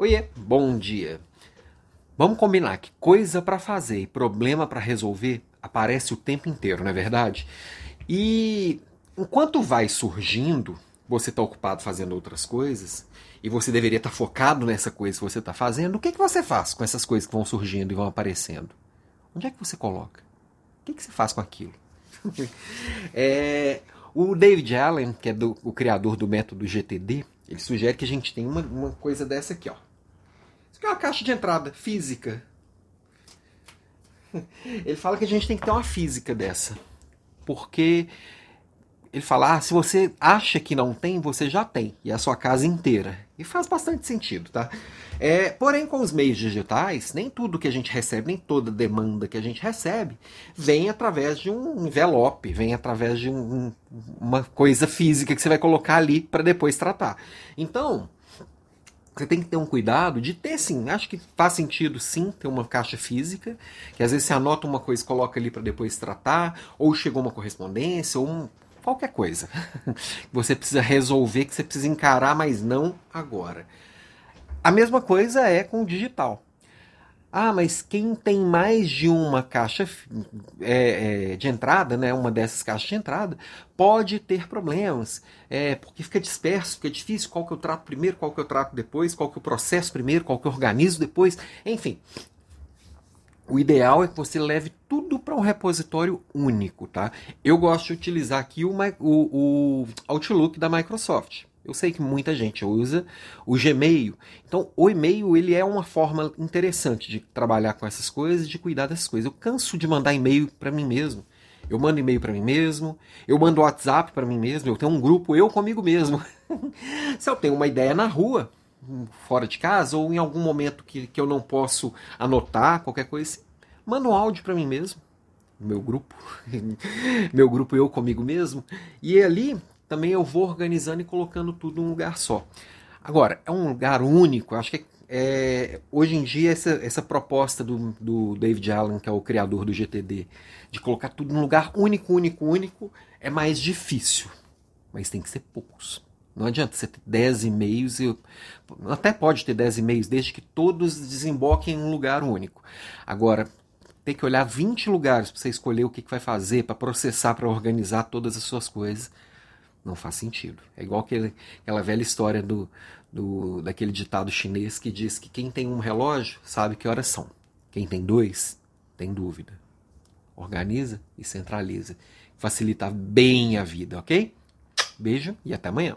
Oiê, bom dia. Vamos combinar que coisa para fazer e problema para resolver aparece o tempo inteiro, não é verdade? E enquanto vai surgindo, você está ocupado fazendo outras coisas e você deveria estar tá focado nessa coisa que você está fazendo, o que, que você faz com essas coisas que vão surgindo e vão aparecendo? Onde é que você coloca? O que, que você faz com aquilo? é, o David Allen, que é do, o criador do método GTD, ele sugere que a gente tenha uma, uma coisa dessa aqui, ó. Isso aqui é uma caixa de entrada física. Ele fala que a gente tem que ter uma física dessa. Porque ele fala, ah, se você acha que não tem, você já tem. E é a sua casa inteira. E faz bastante sentido, tá? É, porém, com os meios digitais, nem tudo que a gente recebe, nem toda demanda que a gente recebe, vem através de um envelope, vem através de um, uma coisa física que você vai colocar ali para depois tratar. Então, você tem que ter um cuidado de ter sim. Acho que faz sentido sim ter uma caixa física, que às vezes você anota uma coisa e coloca ali para depois tratar, ou chegou uma correspondência, ou um, qualquer coisa você precisa resolver, que você precisa encarar, mas não agora. A mesma coisa é com o digital. Ah, mas quem tem mais de uma caixa é, é, de entrada, né, uma dessas caixas de entrada, pode ter problemas, é, porque fica disperso, fica difícil qual que eu trato primeiro, qual que eu trato depois, qual que eu processo primeiro, qual que eu organizo depois, enfim. O ideal é que você leve tudo para um repositório único, tá? Eu gosto de utilizar aqui o, o, o Outlook da Microsoft. Eu sei que muita gente usa o Gmail. Então, o e-mail ele é uma forma interessante de trabalhar com essas coisas, de cuidar dessas coisas. Eu canso de mandar e-mail para mim mesmo. Eu mando e-mail para mim mesmo, eu mando WhatsApp para mim mesmo, eu tenho um grupo eu comigo mesmo. Se eu tenho uma ideia na rua, fora de casa, ou em algum momento que, que eu não posso anotar, qualquer coisa, assim, mando um áudio para mim mesmo, meu grupo, meu grupo eu comigo mesmo, e ali também eu vou organizando e colocando tudo num lugar só. Agora, é um lugar único, acho que é, hoje em dia essa, essa proposta do, do David Allen, que é o criador do GTD, de colocar tudo num lugar único, único, único, é mais difícil. Mas tem que ser poucos. Não adianta você ter 10 e-mails, e, até pode ter 10 e-mails, desde que todos desemboquem em um lugar único. Agora, ter que olhar 20 lugares para você escolher o que, que vai fazer, para processar, para organizar todas as suas coisas, não faz sentido. É igual aquele, aquela velha história do, do, daquele ditado chinês que diz que quem tem um relógio sabe que horas são. Quem tem dois, tem dúvida. Organiza e centraliza. Facilita bem a vida, ok? Beijo e até amanhã.